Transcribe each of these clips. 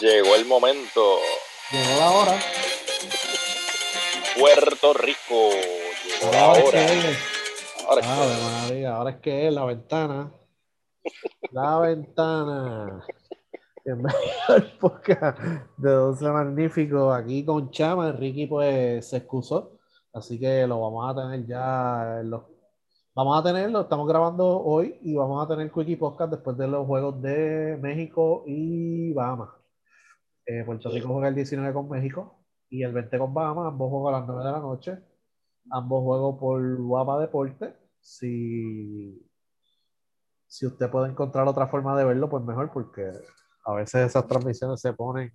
Llegó el momento. Llegó la hora. Puerto Rico. Llegó la Ahora es hora. que es. Ahora es María, ahora es que es la ventana. La ventana. Bienvenido al podcast de 12 Magnífico aquí con Chama. Ricky pues se excusó, así que lo vamos a tener ya. en los- Vamos a tenerlo, estamos grabando hoy y vamos a tener Quickie Podcast después de los juegos de México y Bahamas. Eh, Puerto Rico juega el 19 con México y el 20 con Bahamas, ambos juegos a las 9 de la noche. Ambos juegos por Guapa Deporte. Si, si usted puede encontrar otra forma de verlo, pues mejor, porque a veces esas transmisiones se ponen.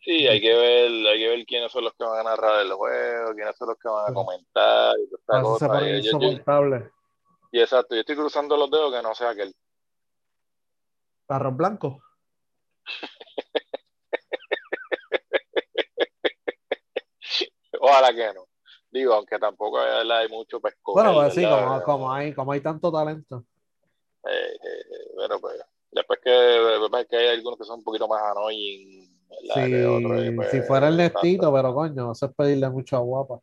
Sí, hay que ver, hay que ver quiénes son los que van a narrar el juego, quiénes son los que van a comentar y toda se ponen Y, yo- yo- insoportables. y exacto, yo estoy cruzando los dedos que no sea aquel. Arroz blanco. Ojalá que no. Digo, aunque tampoco hay, ¿verdad? hay mucho pesco. Bueno, pues sí, como, como hay, como hay tanto talento. Eh, eh, pero pues, después que, después que hay algunos que son un poquito más annoying, y Si, pues, si fuera el. Nestito, pero coño, eso es pedirle mucho a Guapa.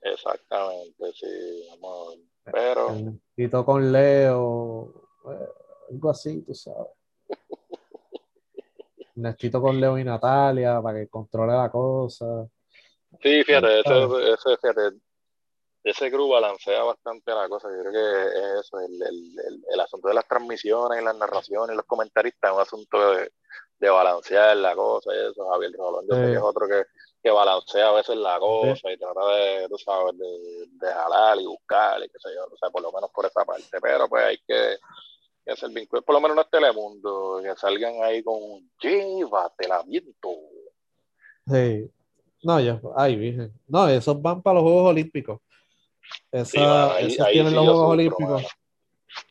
Exactamente, sí. vamos a ver. Pero, El Nestito con Leo, eh, algo así, tú sabes. Nestito con Leo y Natalia para que controle la cosa. sí, fíjate, ese, ese, fíjate, ese crew balancea bastante la cosa. Yo creo que es eso, el, el, el, el asunto de las transmisiones y las narraciones y los comentaristas es un asunto de, de balancear la cosa y eso. Javier Rolón, yo sé Sí. que es otro que, que balancea a veces la cosa y trata de, tú sabes, de, de jalar y buscar y qué sé yo, o sea, por lo menos por esa parte. Pero pues hay que, que hacer vínculo, por lo menos no es Telemundo, que salgan ahí con llévate la viento. Sí. No, yo, ay, virgen. No, esos van para los Juegos Olímpicos. Esa, Sí, ahí- tienen sí los Juegos Olímpicos.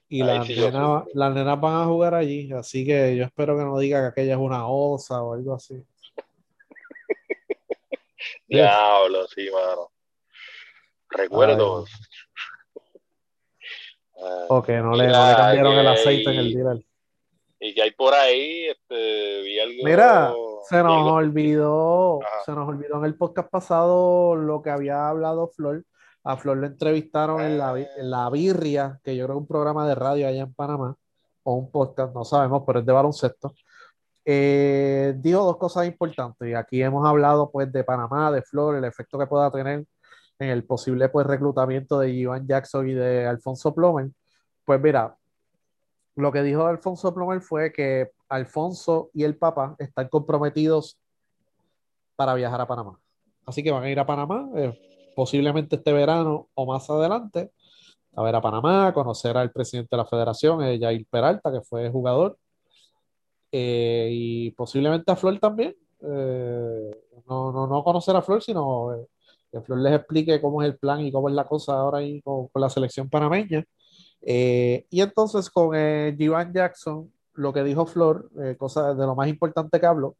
Y las sí nenas, las nenas van a jugar allí. Así que yo espero que no diga que aquella es una osa o algo así. Diablo, sí, mano. Recuerdos. Ah, O que no le, no le cambiaron el aceite en el dealer. y que hay por ahí, este, vi algo. Mira, se nos olvidó, Ajá. se nos olvidó en el podcast pasado lo que había hablado Flor. A Flor le entrevistaron en la, bi- en la Birria, que yo creo que un programa de radio allá en Panamá, o un podcast, no sabemos, pero es de baloncesto. Eh, dijo dos cosas importantes, y aquí hemos hablado pues de Panamá, de Flor, el efecto que pueda tener en el posible pues reclutamiento de Ivan Jackson y de Alfonso Plomer. Pues mira, lo que dijo Alfonso Plomer fue que Alfonso y el papá están comprometidos para viajar a Panamá. Así que van a ir a Panamá, eh, posiblemente este verano o más adelante, a ver a Panamá, conocer al presidente de la federación, eh, Jair Peralta, que fue jugador, eh, y posiblemente a Flor también. Eh, no, no, no conocer a Flor, sino eh, que Flor les explique cómo es el plan y cómo es la cosa ahora ahí con, con la selección panameña. Eh, y entonces con Givan Jackson, lo que dijo Flor, cosa de lo más importante que habló,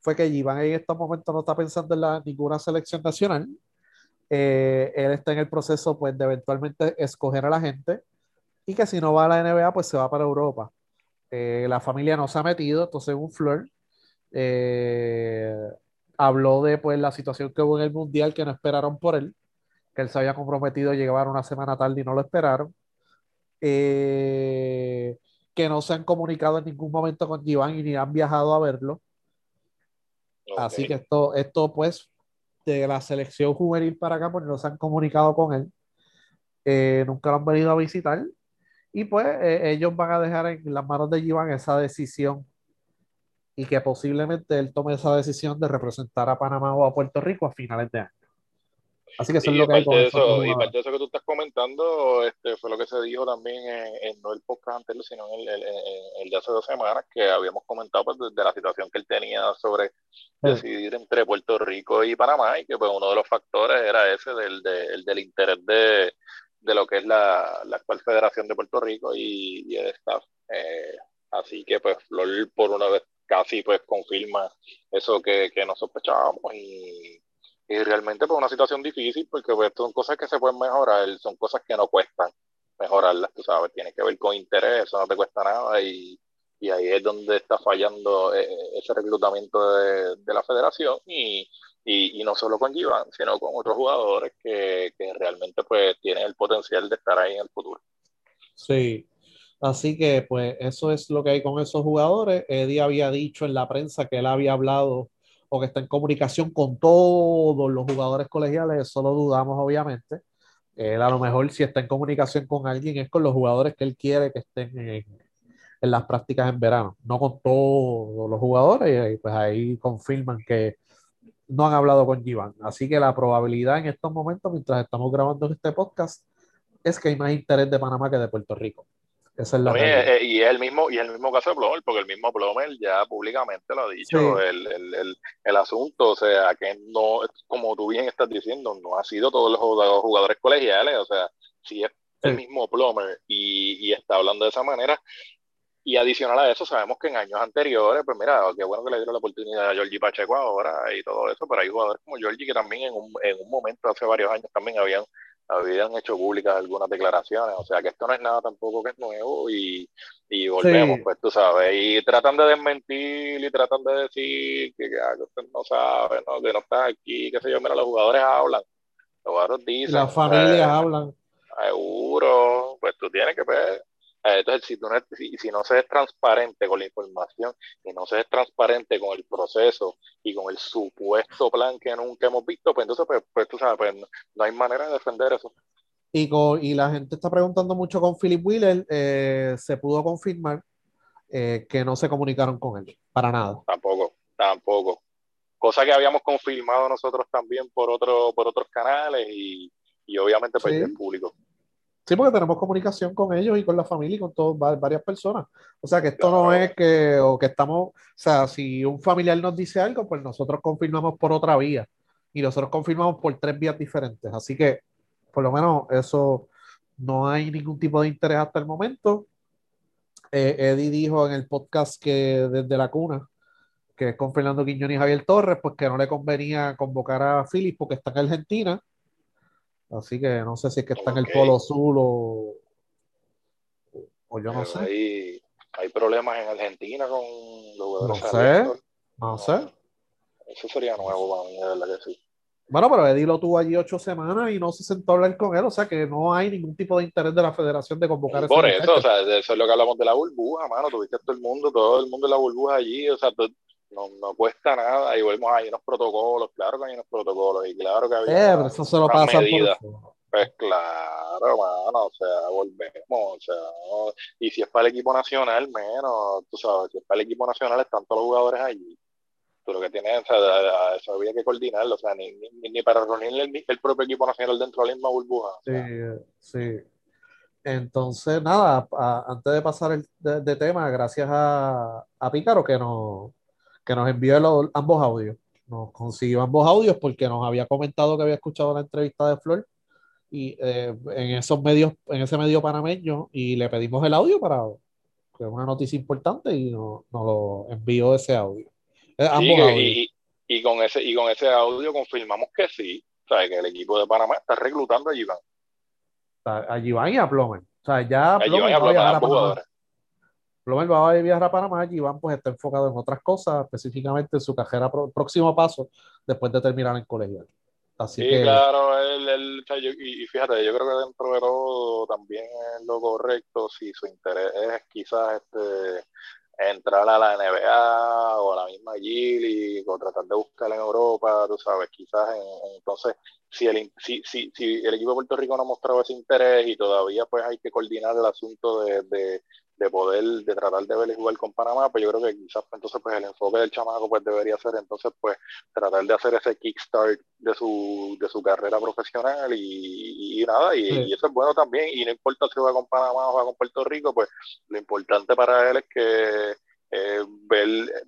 fue que Givan en estos momentos no está pensando en la, ninguna selección nacional. Eh, él está en el proceso pues, de eventualmente escoger a la gente y que si no va a la NBA, pues se va para Europa. Eh, la familia no se ha metido, entonces según Flor, eh, habló de pues, la situación que hubo en el Mundial, que no esperaron por él, que él se había comprometido a llegar una semana tarde y no lo esperaron eh, que no se han comunicado en ningún momento con Givan y ni han viajado a verlo. Así que esto, esto pues, de la selección juvenil para acá, pues no se han comunicado con él. Eh, nunca lo han venido a visitar. Y pues eh, ellos van a dejar en las manos de Givan esa decisión y que posiblemente él tome esa decisión de representar a Panamá o a Puerto Rico a finales de año. Así que eso es Y lo que hay parte con eso, y parte de eso que tú estás comentando, este, fue lo que se dijo también en, en no el podcast anterior, sino en el, el- el- el de hace dos semanas, que habíamos comentado pues, de, la situación que él tenía sobre decidir entre Puerto Rico y Panamá, y que pues uno de los factores era ese del, de- el del interés de, de lo que es la, la actual Federación de Puerto Rico y, y el staff. Eh, así que pues Flor por una vez casi pues confirma eso que, que nos sospechábamos y, y realmente pues una situación difícil porque pues son cosas que se pueden mejorar, son cosas que no cuestan mejorarlas, tú sabes, tiene que ver con interés, eso no te cuesta nada y, y ahí es donde está fallando eh, ese reclutamiento de, de la federación y, y, y, no solo con Giván, sino con otros jugadores que, que realmente pues tienen el potencial de estar ahí en el futuro. Sí, Así que, pues, eso es lo que hay con esos jugadores. Eddie había dicho en la prensa que él había hablado o que está en comunicación con todos los jugadores colegiales. Eso lo dudamos, obviamente. Él a lo mejor, si está en comunicación con alguien, es con los jugadores que él quiere que estén en, las prácticas en verano, no con todos los jugadores. Y pues ahí confirman que no han hablado con Giván. Así que la probabilidad en estos momentos, mientras estamos grabando este podcast, es que hay más interés de Panamá que de Puerto Rico. Esa es la eh, y es el mismo y es el mismo caso de Plomer, porque el mismo Plomer ya públicamente lo ha dicho sí. el, el, el, el, asunto, o sea, que no, como tú bien estás diciendo, no ha sido todos los jugadores colegiales, o sea, si es sí. el mismo Plomer y, y, está hablando de esa manera, y adicional a eso, sabemos que en años anteriores, pues mira, qué bueno que le dieron la oportunidad a Georgie Pacheco ahora y todo eso, pero hay jugadores como Georgie que también en un, en un momento, hace varios años, también habían habían hecho públicas algunas declaraciones, o sea que esto no es nada tampoco que es nuevo y, y volvemos, sí. pues tú sabes, y tratan de desmentir y tratan de decir que, que, ah, que usted no sabe, ¿no? que no está aquí, qué sé yo, mira, los jugadores hablan, los jugadores dicen. Las familias eh, hablan. Seguro, pues tú tienes que ver. Eh, entonces, si, tú no, si, si, no se es transparente con la información y no se es transparente con el proceso y con el supuesto plan que nunca hemos visto, pues entonces, pues, pues tú sabes, pues no, hay manera de defender eso. Y, con, y la gente está preguntando mucho con Philip Wheeler, eh, se pudo confirmar eh, que no se comunicaron con él, para nada. Tampoco, tampoco. Cosa que habíamos confirmado nosotros también por, otro, por otros canales y, y obviamente pues sí. el público. Sí, porque tenemos comunicación con ellos y con la familia y con todos, varias personas. O sea, que esto no es que, o que estamos, o sea, si un familiar nos dice algo, pues nosotros confirmamos por otra vía y nosotros confirmamos por tres vías diferentes. Así que, por lo menos, eso no hay ningún tipo de interés hasta el momento. Eh, Eddie dijo en el podcast que desde la cuna, que es con Fernando Quiñón y Javier Torres, pues que no le convenía convocar a Philip porque está en Argentina Así que no sé si es que está okay. en el Polo Sur o, o yo no Pero sé. Hay, hay, problemas en Argentina con los No sé, no sé. Eso sería nuevo para mí, de verdad que sí. Bueno, pero Eddie lo tuvo allí ocho semanas y no se sentó a hablar con él, o sea que no hay ningún tipo de interés de la federación de convocar Por eso, o sea, eso es lo que hablamos de la burbuja, mano, tuviste todo el mundo, todo el mundo en la burbuja allí, o sea, no, no cuesta nada y volvemos hay unos protocolos, claro que hay unos protocolos y claro que había eh, pero eso se lo pasa por pues claro, mano, o sea, volvemos, o sea, no, y si es para el equipo nacional, menos, tú sabes, si es para el equipo nacional están todos los jugadores allí. Tú lo que tienes, o sea, eso había que coordinarlo, o sea, ni, ni, ni para reunir el, el, propio equipo nacional dentro de la misma burbuja. Sí, sí. Entonces, nada, a, antes de pasar el, de, de, tema, gracias a, a Pícaro que nos que nos envió los, ambos audios. Nos consiguió ambos audios porque nos había comentado que había escuchado la entrevista de Flor y eh, en esos medios, en ese medio panameño, y le pedimos el audio para que es una noticia importante y nos, nos lo envió ese audio. Eh, ambos sí, audios. Y, y, con ese, y con ese audio confirmamos que sí, o sea, que el equipo de Panamá está reclutando a Giván. A Giván y a Plomer. O sea, ya a Plomer, a Plomer, a Plomer va a viajar a Panamá y Iván pues está enfocado en otras cosas, específicamente en su carrera próximo paso después de terminar en colegial. Así sí, que... claro, él, él, y, fíjate, yo creo que dentro de todo también es lo correcto si su interés es quizás este entrar a la NBA o a la misma Gili o tratar de buscar en Europa, tú sabes, quizás en, entonces si el, si, si, si el equipo de Puerto Rico no ha mostrado ese interés y todavía pues hay que coordinar el asunto de, de de poder, de tratar de ver jugar con Panamá, pues yo creo que quizás pues, entonces pues el enfoque del chamaco pues debería ser entonces pues tratar de hacer ese kickstart de su, de su carrera profesional y, y nada, y, sí. y, eso es bueno también, y no importa si va con Panamá o va con Puerto Rico, pues lo importante para él es que eh, ver,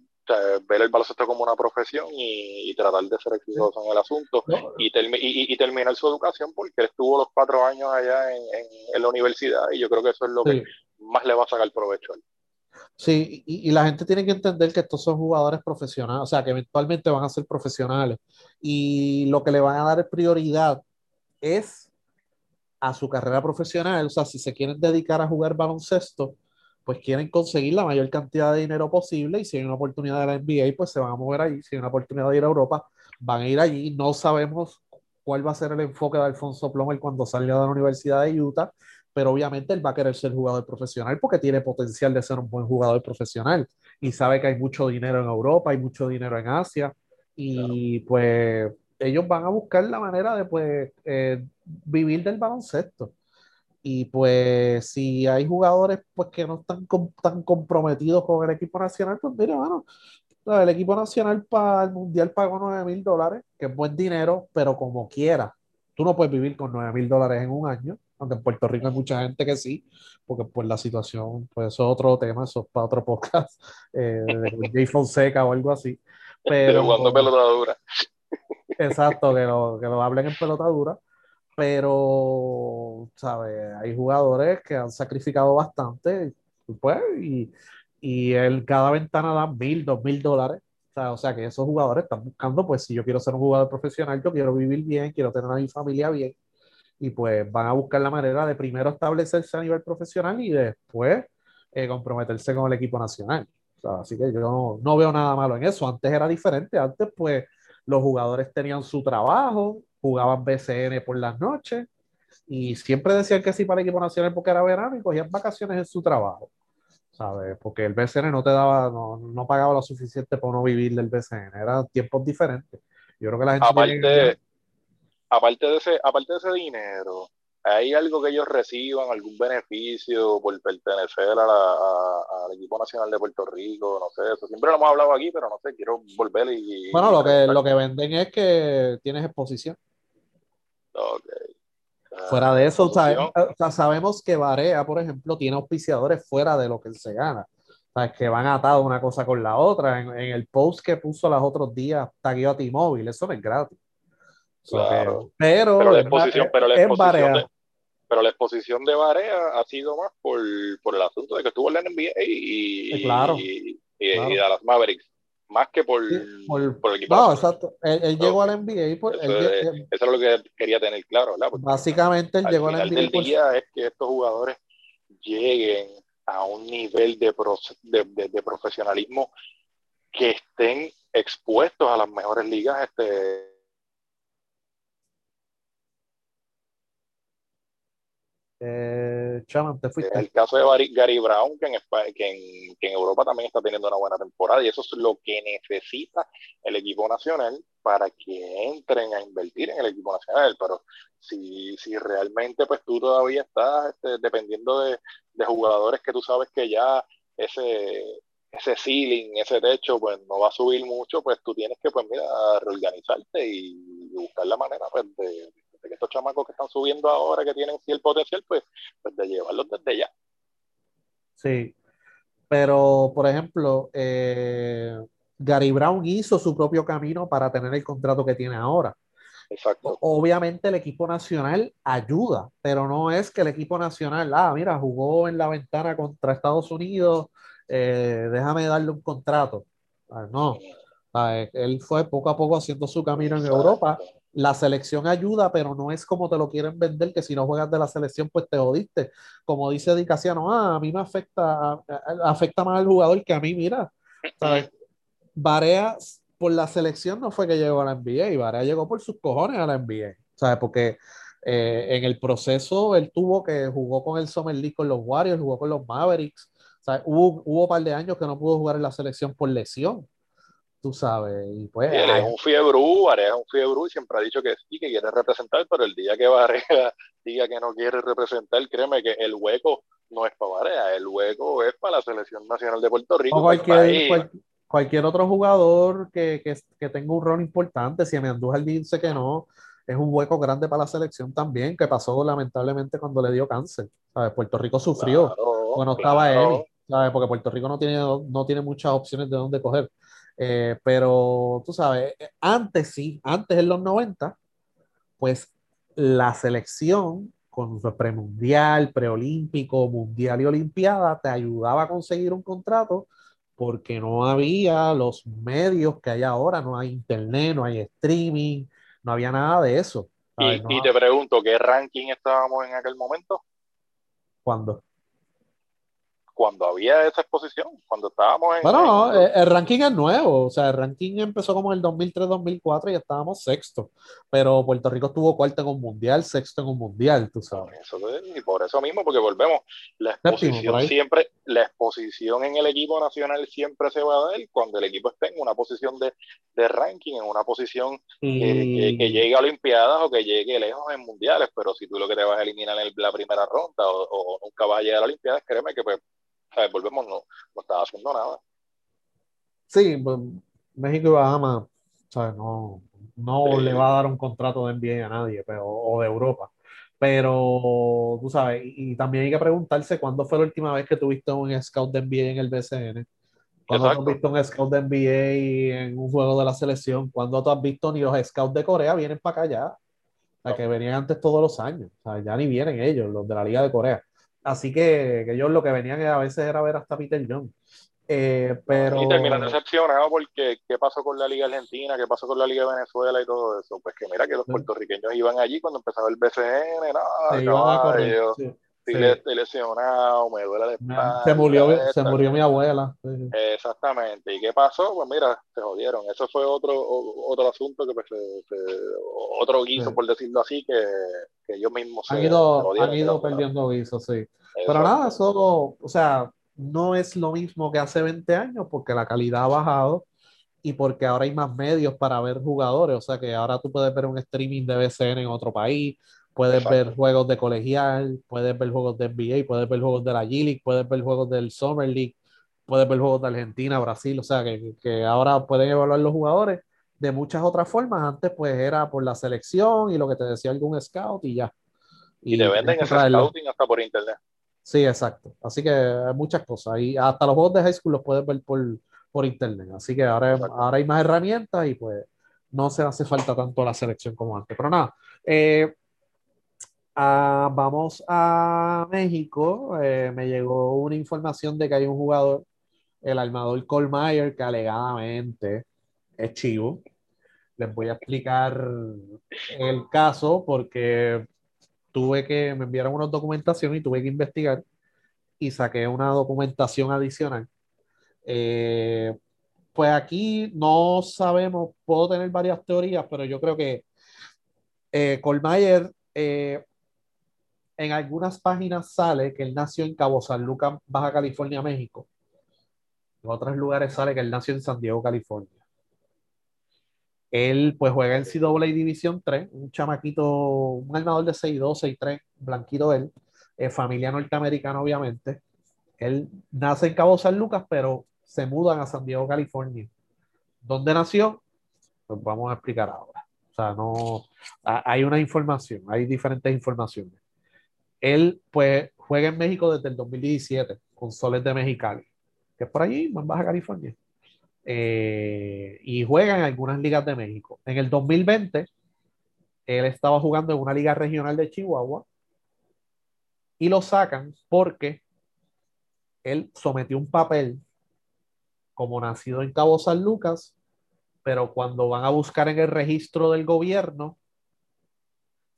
ver el baloncesto como una profesión y, y, tratar de ser exitoso en el asunto no. y, termi y, y, terminar su educación porque él estuvo los cuatro años allá en, en, en la universidad y yo creo que eso es lo sí. que más le va a sacar provecho a él. Sí, y, y, la gente tiene que entender que estos son jugadores profesionales, o sea, que eventualmente van a ser profesionales. Y lo que le van a dar prioridad es a su carrera profesional. O sea, si se quieren dedicar a jugar baloncesto, pues quieren conseguir la mayor cantidad de dinero posible. Y si hay una oportunidad de la NBA, pues se van a mover allí. Si hay una oportunidad de ir a Europa, van a ir allí. No sabemos cuál va a ser el enfoque de Alfonso Plomer cuando salga de la Universidad de Utah pero obviamente él va a querer ser jugador profesional porque tiene potencial de ser un buen jugador profesional y sabe que hay mucho dinero en Europa, hay mucho dinero en Asia y pues ellos van a buscar la manera de pues eh, vivir del baloncesto. Y pues si hay jugadores pues que no están tan comprometidos con el equipo nacional, pues mira, bueno, el equipo nacional para el mundial pagó 9 mil dólares, que es buen dinero, pero como quiera, tú no puedes vivir con 9 mil dólares en un año aunque en Puerto Rico hay mucha gente que sí, porque pues la situación, pues eso es otro tema, eso es para otro podcast, eh, de Jay Fonseca o algo así. Pero cuando pelota dura. Exacto, que lo, que lo hablen en pelota dura, pero, ¿sabes? Hay jugadores que han sacrificado bastante, pues, y, y en cada ventana dan mil, dos mil dólares. O sea, que esos jugadores están buscando, pues si yo quiero ser un jugador profesional, yo quiero vivir bien, quiero tener a mi familia bien, y pues van a buscar la manera de primero establecerse a nivel profesional y después eh, comprometerse con el equipo nacional. así que yo no, veo nada malo en eso. Antes era diferente, antes pues los jugadores tenían su trabajo, jugaban BCN por las noches y siempre decían que sí para el equipo nacional porque era verano y cogían vacaciones en su trabajo. ¿sabes? Porque el BCN no te daba, no, no pagaba lo suficiente para no vivir del BCN, eran tiempos diferentes. Yo creo que la gente... Aparte, aparte de ese, aparte de ese dinero, ¿hay algo que ellos reciban, algún beneficio por pertenecer al equipo nacional de Puerto Rico? No sé, eso siempre lo hemos hablado aquí, pero no sé, quiero volver y... Bueno, lo que, lo que venden es que tienes exposición. Ok. Fuera de eso, sabemos que Barea, por ejemplo, tiene auspiciadores fuera de lo que él se gana. O que van atados una cosa con la otra. En, el post que puso los otros días, tagueó a T-Mobile, eso no es gratis. Claro. Pero, la exposición, pero, la exposición de, pero la exposición de Barea ha sido más por, por el asunto de que estuvo en la NBA y, claro, y, y, a las Mavericks más que por, por, el equipo. No, exacto. Él, llegó a la NBA. Por, eso, es, eso, es, lo que quería tener claro, ¿verdad? básicamente, él llegó a la NBA. El día es que estos jugadores lleguen a un nivel de, de, de, profesionalismo que estén expuestos a las mejores ligas este, Eh. El caso de Gary Brown, que en, que, en, Europa también está teniendo una buena temporada, y eso es lo que necesita el equipo nacional para que entren a invertir en el equipo nacional. Pero si, si realmente pues tú todavía estás este, dependiendo de, de, jugadores que tú sabes que ya ese, ese ceiling, ese techo, pues no va a subir mucho, pues tú tienes que, pues mira, reorganizarte y buscar la manera pues, de que estos chamacos que están subiendo ahora, que tienen sí el potencial, pues, pues de llevarlos desde ya. Sí, pero por ejemplo, eh, Gary Brown hizo su propio camino para tener el contrato que tiene ahora. Exacto. Obviamente el equipo nacional ayuda, pero no es que el equipo nacional, ah, mira, jugó en la ventana contra Estados Unidos, eh, déjame darle un contrato. Ah, no, ah, él fue poco a poco haciendo su camino en Europa la selección ayuda, pero no es como te lo quieren vender, que si no juegas de la selección, pues te jodiste. Como dice Dicasiano, ah, a mí me afecta, afecta más al jugador que a mí, mira. ¿sabes? Barea por la selección no fue que llegó a la NBA, y Barea llegó por sus cojones a la NBA, ¿sabes? Porque eh, en el proceso él tuvo que jugó con el Summer League con los Warriors, jugó con los Mavericks, Hubo, hubo un par de años que no pudo jugar en la selección por lesión tú sabes. Y pues, es un fiebre, es un fiebre y siempre ha dicho que sí, que quiere representar, pero el día que Varea diga que no quiere representar, créeme que el hueco no es para Varea, el hueco es para la Selección Nacional de Puerto Rico. O cualquier, cualquier otro jugador que, que, que, tenga un rol importante, si me Andújar dice que no, es un hueco grande para la selección también, que pasó lamentablemente cuando le dio cáncer. ¿sabes? Puerto Rico sufrió cuando estaba él, ¿sabes? porque Puerto Rico no tiene, no tiene muchas opciones de dónde coger. Eh, pero tú sabes, eh, antes sí, antes en los 90, pues la selección con premundial, preolímpico, mundial y olimpiada, te ayudaba a conseguir un contrato porque no había los medios que hay ahora, no hay internet, no hay streaming, no había nada de eso. Y, y, te pregunto, ¿qué ranking estábamos en aquel momento? ¿Cuándo? Cuando había esa exposición, cuando estábamos en... Bueno, el, el, ranking es nuevo, o sea, el ranking empezó como en el 2003-2004 y estábamos sexto, pero Puerto Rico estuvo cuarto en un mundial, sexto en un mundial, tú sabes. Eso, y por eso mismo, porque volvemos, la exposición siempre, la exposición en el equipo nacional siempre se va a dar cuando el equipo esté en una posición de, de ranking, en una posición que, que, llegue a Olimpiadas o que llegue lejos en mundiales, pero si tú lo que te vas a eliminar en la primera ronda o, o nunca vas a llegar a Olimpiadas, créeme que pues Volvemos, no, no estaba haciendo nada. Sí, pues, México y Bahamas, No, no le va a dar un contrato de NBA a nadie, pero, o de Europa. Pero, tú sabes, y, también hay que preguntarse cuándo fue la última vez que tuviste un scout de NBA en el BCN. ¿Cuándo has visto un scout de NBA en un juego de la selección? ¿Cuándo tú has visto ni los scouts de Corea vienen para acá ya? Sea, que venían antes todos los años. O sea, ya ni vienen ellos, los de la Liga de Corea. Así que, que ellos lo que venían a veces era ver hasta Peter John. Eh, pero... Y terminan decepcionados porque qué pasó con la Liga Argentina, qué pasó con la Liga de Venezuela y todo eso. Pues que mira que los puertorriqueños iban allí cuando empezaba el BCN, nada, caballo, sí, sí. lesionado, me duele la espalda. Se murió, se murió mi abuela. Exactamente. ¿Y qué pasó? Pues mira, se jodieron. Eso fue otro, otro asunto que pues, otro guiso, por decirlo así, que, que ellos mismos han ido, han ido perdiendo guiso, sí. Pero nada, eso, o sea, no es lo mismo que hace 20 años porque la calidad ha bajado y porque ahora hay más medios para ver jugadores. O sea que ahora tú puedes ver un streaming de BCN en otro país, puedes ver juegos de colegial, puedes ver juegos de NBA, puedes ver juegos de la G-League, puedes ver juegos del Summer League, puedes ver juegos de Argentina, Brasil. O sea que, que ahora pueden evaluar los jugadores de muchas otras formas. Antes pues era por la selección y lo que te decía algún scout y ya. Y, y te venden ese scouting hasta por internet. Sí, exacto. Así que hay muchas cosas. Y hasta los juegos de high school los puedes ver por, por internet. Así que ahora, ahora hay más herramientas y pues no se hace falta tanto la selección como antes. Pero nada, eh, ah, vamos a México. Eh, me llegó una información de que hay un jugador, el armador Colmeyer, que alegadamente es chivo. Les voy a explicar el caso porque tuve que, me enviaron una documentación y tuve que investigar y saqué una documentación adicional. Eh, pues aquí no sabemos, puedo tener varias teorías, pero yo creo que eh, Colmayer eh, en algunas páginas sale que él nació en Cabo San Lucas, Baja California, México. En otros lugares sale que él nació en San Diego, California. Él pues juega en CAA División 3, un chamaquito, un armador de 6'2, 6'3, blanquito él, familia norteamericana obviamente. Él nace en Cabo San Lucas, pero se mudan a San Diego, California. ¿Dónde nació? Pues vamos a explicar ahora. O sea, no, hay una información, hay diferentes informaciones. Él pues juega en México desde el 2017 con Soles de Mexicali, que es por allí, en Baja California. Eh, y juega en algunas ligas de México. En el 2020, él estaba jugando en una liga regional de Chihuahua y lo sacan porque él sometió un papel como nacido en Cabo San Lucas, pero cuando van a buscar en el registro del gobierno,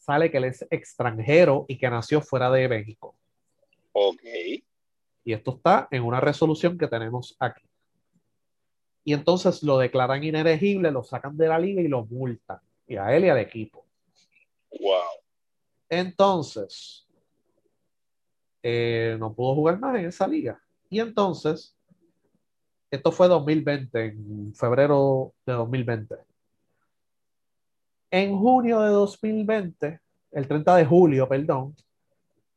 sale que él es extranjero y que nació fuera de México. Ok. Y esto está en una resolución que tenemos aquí y entonces lo declaran inelegible, lo sacan de la liga y lo multan, y a él y al equipo. Wow. Entonces, eh, no pudo jugar más en esa liga. Y entonces, esto fue 2020, en febrero de 2020. En junio de 2020, el 30 de julio, perdón,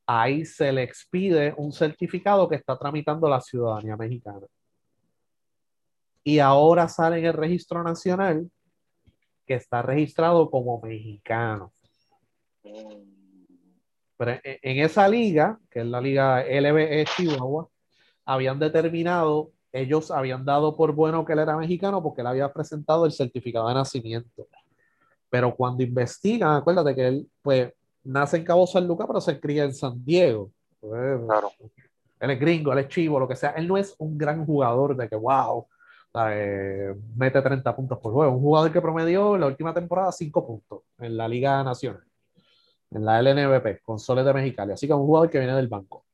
ahí se le expide un certificado que está tramitando la ciudadanía mexicana y ahora sale en el registro nacional que está registrado como mexicano. Pero en esa liga, que es la liga LBE Chihuahua, habían determinado, ellos habían dado por bueno que él era mexicano porque él había presentado el certificado de nacimiento. Pero cuando investigan, acuérdate que él, pues, nace en Cabo San Lucas, pero se cría en San Diego. Pues, claro. Él es gringo, él es chivo, lo que sea. Él no es un gran jugador de que, wow, eh, mete 30 puntos por juego. Un jugador que promedió en la última temporada 5 puntos en la Liga Nacional, en la LNVP, con Soles de Mexicali. Así que un jugador que viene del banco.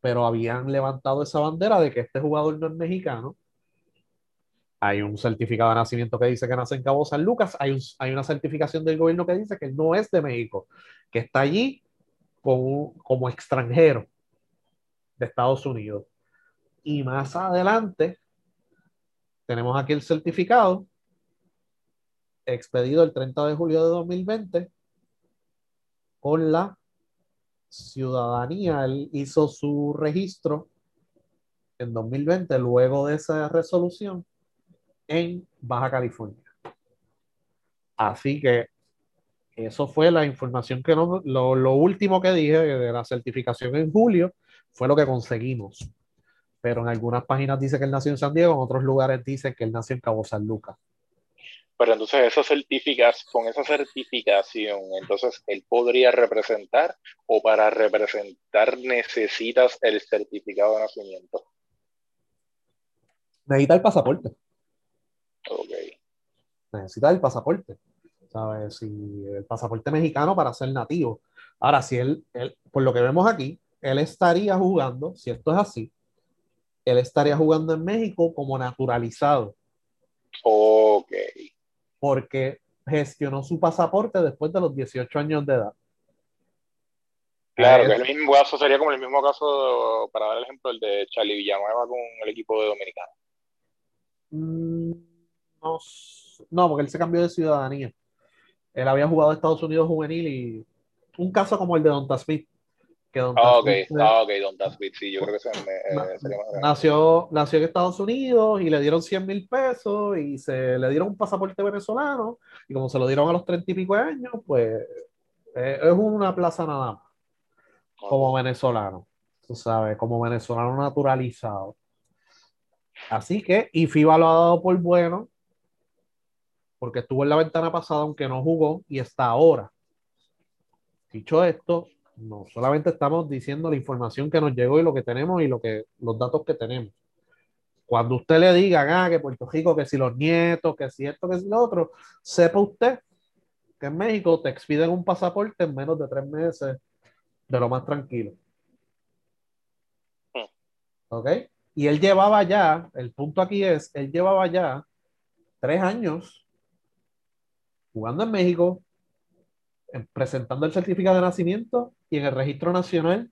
Pero habían levantado esa bandera de que este jugador no es mexicano. Hay un certificado de nacimiento que dice que nace en Cabo San Lucas. Hay, hay una certificación del gobierno que dice que no es de México, que está allí como, como extranjero de Estados Unidos. Y más adelante tenemos aquí el certificado expedido el 30 de julio de 2020 con la ciudadanía. Él hizo su registro en 2020 luego de esa resolución en Baja California. Así que eso fue la información que no, lo, lo último que dije de la certificación en julio fue lo que conseguimos pero en algunas páginas dice que él nació en San Diego, en otros lugares dice que él nació en Cabo San Lucas. Pero entonces esas certificas, con esa certificación, entonces él podría representar o para representar necesitas el certificado de nacimiento. Necesita el pasaporte. Ok. Necesita el pasaporte. ¿Sabes? Si el pasaporte mexicano para ser nativo. Ahora, si él, él, por lo que vemos aquí, él estaría jugando, si esto es así, él estaría jugando en México como naturalizado. Ok. Porque gestionó su pasaporte después de los 18 años de edad. Claro, que el mismo caso sería como el mismo caso, para dar el ejemplo, el de Charlie Villanueva con el equipo de Dominicano. Mm, no, no, porque él se cambió de ciudadanía. Él había jugado en Estados Unidos juvenil y un caso como el de Don Smith, ah, ok, ah, ok, Don Tasbit, sí, yo creo que se me, eh, sería más nació, nació en Estados Unidos y le dieron 100 mil pesos y se le dieron un pasaporte venezolano y como se lo dieron a los 30 y pico años, pues eh, es una plaza nada más, como venezolano, tú sabes, como venezolano naturalizado. Así que, y FIBA lo ha dado por bueno, porque estuvo en la ventana pasada, aunque no jugó, y está ahora. Dicho esto, no solamente estamos diciendo la información que nos llegó y lo que tenemos y lo que, los datos que tenemos. Cuando usted le diga, ah, que Puerto Rico, que si los nietos, que si esto, que si lo otro, sepa usted que en México te expiden un pasaporte en menos de tres meses de lo más tranquilo. ¿Ok? Y él llevaba ya, el punto aquí es, él llevaba ya tres años jugando en México, presentando el certificado de nacimiento y en el registro nacional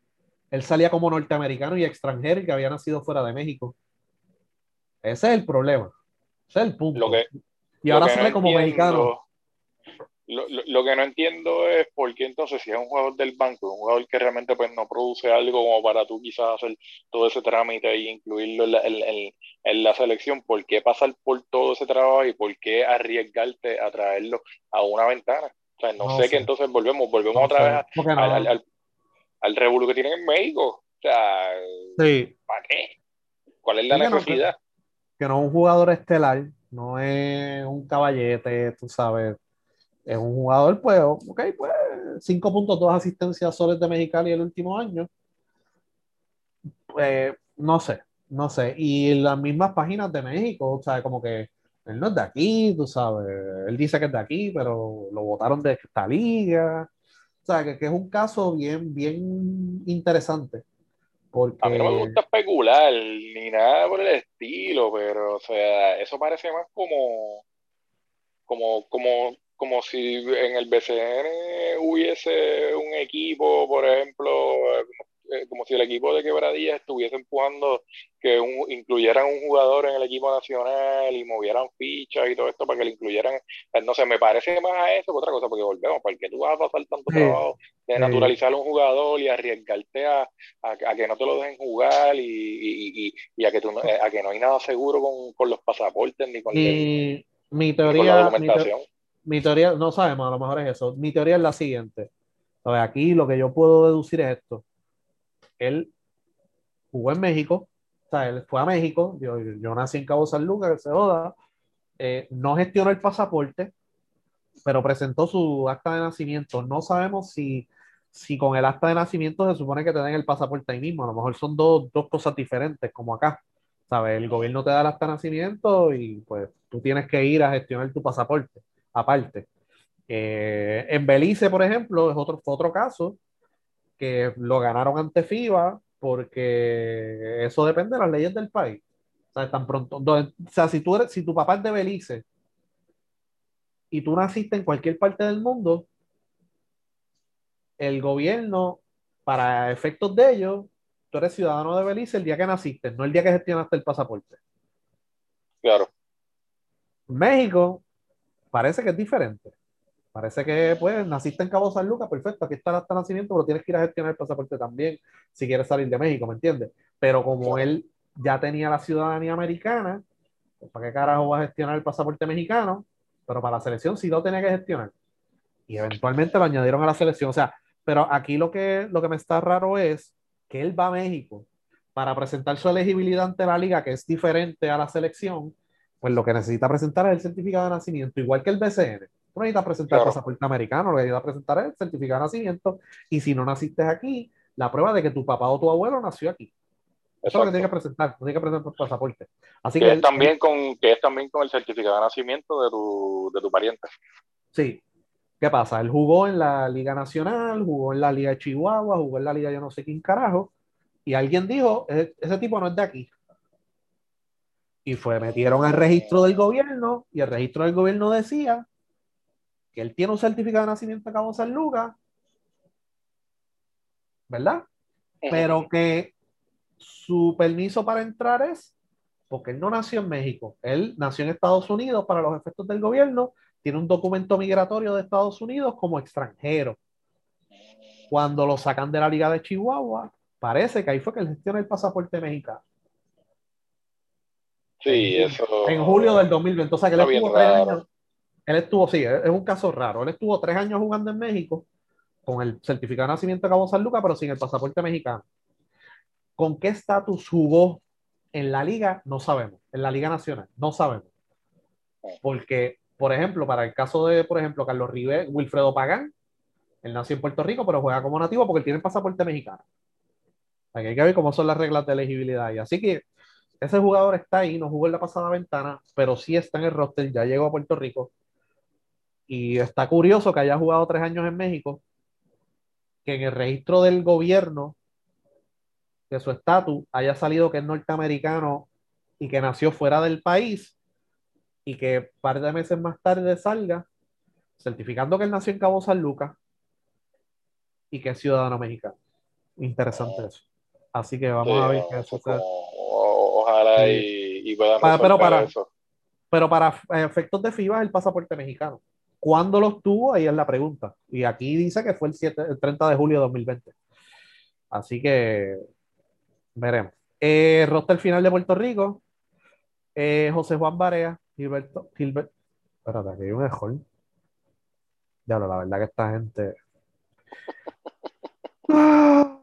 él salía como norteamericano y extranjero y que había nacido fuera de México. Ese es el problema. Ese es el punto. y ahora sale como mexicano. Lo, que no entiendo es por qué entonces si es un jugador del banco, un jugador que realmente pues no produce algo como para tú quizás hacer todo ese trámite e incluirlo en la, selección, ¿por qué pasar por todo ese trabajo y por qué arriesgarte a traerlo a una ventana? O sea, no, sé, qué entonces volvemos, volvemos otra vez al, al, al revuelo que tienen en México. O sea, ¿para qué? ¿Cuál es la necesidad? Que no, es un jugador estelar, no es un caballete, tú sabes. Es un jugador, pues, ok, pues, 5.2 asistencias soles de Mexicali el último año. Pues, no sé, no sé. Y las mismas páginas de México, o sea, como que él no es de aquí, tú sabes. Él dice que es de aquí, pero lo votaron de esta liga. O sea, que, que, es un caso bien, bien interesante. Porque... A mí no me gusta especular ni nada por el estilo, pero, o sea, eso parece más como, como, como, como si en el BCN hubiese un equipo, por ejemplo, eh, como si el equipo de Quebradillas estuviese empujando que incluyeran un jugador en el equipo nacional y movieran fichas y todo esto para que le incluyeran. No sé, me parece más a eso que otra cosa, porque volvemos, porque tú vas a pasar tanto trabajo de naturalizar a un jugador y arriesgarte a, a, que no te lo dejen jugar y, y, y a, que tú no, a que no hay nada seguro con, con los pasaportes ni con, mi teoría, la documentación. Mi, teoría, no sabemos, a lo mejor es eso. Mi teoría es la siguiente. aquí lo que yo puedo deducir es esto él jugó en México, o sea, él fue a México, yo, nací en Cabo San Lucas, que se joda, eh, no gestionó el pasaporte, pero presentó su acta de nacimiento. No sabemos si, si con el acta de nacimiento se supone que te den el pasaporte ahí mismo. A lo mejor son dos, dos cosas diferentes, como acá. ¿Sabes? El gobierno te da el acta de nacimiento y pues tú tienes que ir a gestionar tu pasaporte aparte. Eh, en Belice, por ejemplo, es otro, otro caso que lo ganaron ante FIBA porque eso depende de las leyes del país. O sea, tan pronto, o sea, si, tú eres, si tu papá es de Belice y tú naciste en cualquier parte del mundo, el gobierno, para efectos de ello, tú eres ciudadano de Belice el día que naciste, no el día que gestionaste el pasaporte. Claro. México parece que es diferente. Parece que, pues, naciste en Cabo San Lucas, perfecto, aquí está el de nacimiento, pero tienes que ir a gestionar el pasaporte también si quieres salir de México, ¿me entiendes? Pero como él ya tenía la ciudadanía americana, pues, ¿para qué carajo va a gestionar el pasaporte mexicano? Pero para la selección sí lo tenía que gestionar. Y eventualmente lo añadieron a la selección. O sea, pero aquí lo que, lo que me está raro es que él va a México para presentar su elegibilidad ante la liga, que es diferente a la selección, pues lo que necesita presentar es el certificado de nacimiento, igual que el BCN no necesitas presentar el pasaporte americano, lo que necesitas presentar es el certificado de nacimiento. Y si no naciste aquí, la prueba de que tu papá o tu abuelo nació aquí. Eso es lo que tienes que presentar, no tienes que presentar el pasaporte. Así que, es también con, que es también con el certificado de nacimiento de tu, de tu pariente. Sí. ¿Qué pasa? Él jugó en la Liga Nacional, jugó en la Liga de Chihuahua, jugó en la Liga yo no sé quién carajo, y alguien dijo, ese, ese tipo no es de aquí. Y fue, metieron al registro del gobierno, y el registro del gobierno decía que él tiene un certificado de nacimiento a Cabo San Lucas, ¿verdad? Pero que su permiso para entrar es porque él no nació en México, él nació en Estados Unidos para los efectos del gobierno, tiene un documento migratorio de Estados Unidos como extranjero. Cuando lo sacan de la Liga de Chihuahua, parece que ahí fue que él gestiona el pasaporte mexicano. Sí, eso. En julio del 2020. O sea que él estuvo tres años, él estuvo, sí, es un caso raro. Él estuvo tres años jugando en México con el certificado de nacimiento de Cabo San Lucas, pero sin el pasaporte mexicano. ¿Con qué estatus jugó en la liga? No sabemos. En la liga nacional, no sabemos. Porque, por ejemplo, para el caso de, por ejemplo, Carlos River, Wilfredo Pagán, él nació en Puerto Rico, pero juega como nativo porque él tiene el pasaporte mexicano. hay que ver cómo son las reglas de elegibilidad. Y así que ese jugador está ahí, no jugó en la pasada ventana, pero sí está en el roster, ya llegó a Puerto Rico y está curioso que haya jugado tres años en México, que en el registro del gobierno de su estatus haya salido que es norteamericano y que nació fuera del país y que un par de meses más tarde salga certificando que él nació en Cabo San Lucas y que es ciudadano mexicano. Interesante eso. Así que vamos a ver qué sucede. Ojalá y, y pero para, eso. Pero para efectos de FIBA es el pasaporte mexicano. ¿Cuándo los tuvo? Ahí es la pregunta. Y aquí dice que fue el, 7, el 30 de julio de 2020. Así que veremos. Eh, roster final de Puerto Rico. Eh, José Juan Barea, Gilberto, Gilbert. Espérate, aquí hay un error. Ya la verdad que esta gente.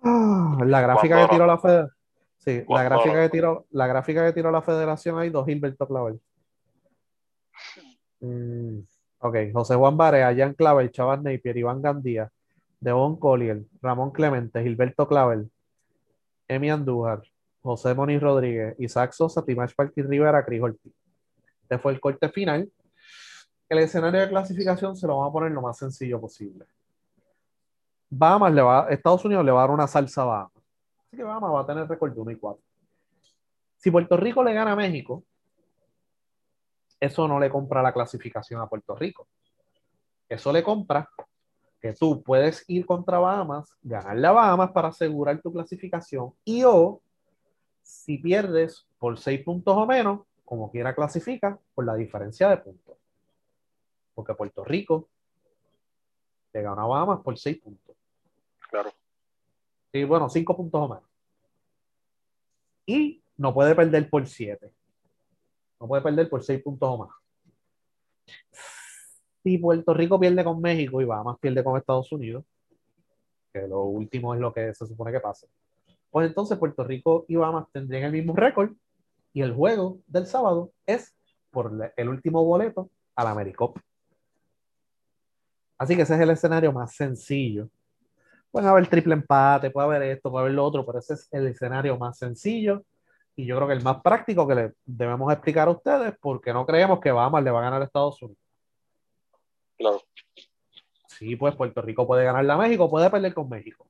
La gráfica que tiró la Federación. Sí, la gráfica que tiró, la gráfica que tiró la Federación hay dos Gilberto Clavel. Mm. Ok, José Juan Barea, Jan Clavel, Chaval Napier, Iván Gandía, Devon Collier, Ramón Clemente, Gilberto Clavel, Emi Andújar, José Moniz Rodríguez, Isaac Sosa, Timash Parky Rivera, Cris Este fue el corte final. El escenario de clasificación se lo vamos a poner lo más sencillo posible. Bahamas le va, Estados Unidos le va a dar una salsa a Bahamas. Que Bahamas va a tener récord de 1 y 4. Si Puerto Rico le gana a México, eso no le compra la clasificación a Puerto Rico. Eso le compra que tú puedes ir contra Bahamas, ganarle a Bahamas para asegurar tu clasificación y o si pierdes por seis puntos o menos, como quiera clasifica, por la diferencia de puntos. Porque Puerto Rico le gana a Bahamas por seis puntos. Claro. Y bueno, cinco puntos o menos. Y no puede perder por siete. No puede perder por seis puntos o más. Si Puerto Rico pierde con México y Bahamas pierde con Estados Unidos, que lo último es lo que se supone que pase, pues entonces Puerto Rico y Bahamas tendrían el mismo récord y el juego del sábado es por el último boleto al AmeriCop. Así que ese es el escenario más sencillo. Puede haber triple empate, puede haber esto, puede haber lo otro, pero ese es el escenario más sencillo y yo creo que el más práctico que le debemos explicar a ustedes porque no creemos que Bahamas le va a ganar a Estados Unidos. Claro. Sí, pues Puerto Rico puede ganarle a México, puede perder con México.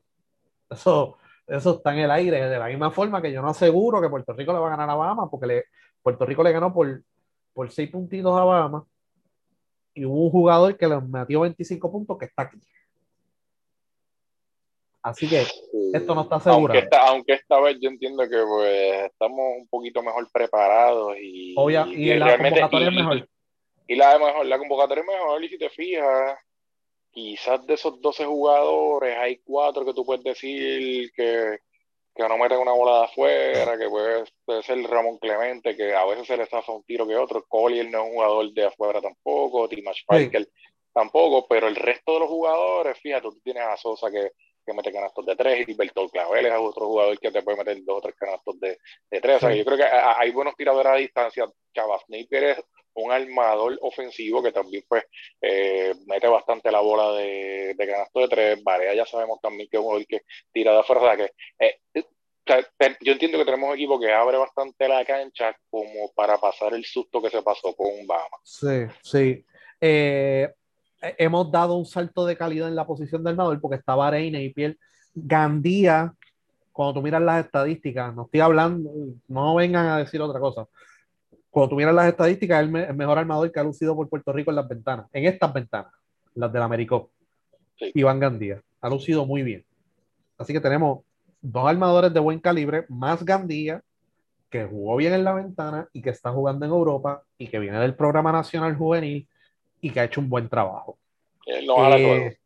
Eso, eso está en el aire, de la misma forma que yo no aseguro que Puerto Rico le va a ganar a Bahamas, porque le, Puerto Rico le ganó por, por seis puntitos a Bahamas y hubo un jugador que le metió 25 puntos que está aquí. Así que esto no está seguro. Aunque esta, vez yo entiendo que pues, estamos un poquito mejor preparados y, y, la convocatoria es mejor. Y la, mejor, la convocatoria es mejor, y si te fijas, quizás de esos 12 jugadores hay cuatro que tú puedes decir que, que no meten una bola de afuera, que puede, ser Ramón Clemente, que a veces se le zafa un tiro que otro, Collier no es un jugador de afuera tampoco, Timash Parker tampoco, pero el resto de los jugadores, fíjate, tú tienes a Sosa que que mete canastos de tres, y Bertolt Clavel es otro jugador que te puede meter dos o tres canastos de, de tres. O sea, yo creo que hay buenos tiradores a distancia. Chavas Napier es un armador ofensivo que también pues eh, mete bastante la bola de, de canastos de tres. Varea ya sabemos también que es un jugador que tira de afuera. O sea, que eh, yo entiendo que tenemos un equipo que abre bastante la cancha como para pasar el susto que se pasó con Bama. Sí, sí. Eh, hemos dado un salto de calidad en la posición del armador porque estaba Reina y Piel Gandía, cuando tú miras las estadísticas, no estoy hablando, no vengan a decir otra cosa. Cuando tú miras las estadísticas, es el, mejor armador que ha lucido por Puerto Rico en las ventanas, en estas ventanas, las del Americop. Iván Gandía, ha lucido muy bien. Así que tenemos dos armadores de buen calibre, más Gandía, que jugó bien en la ventana y que está jugando en Europa y que viene del programa nacional juvenil y que ha hecho un buen trabajo. no jala el juego. Eh,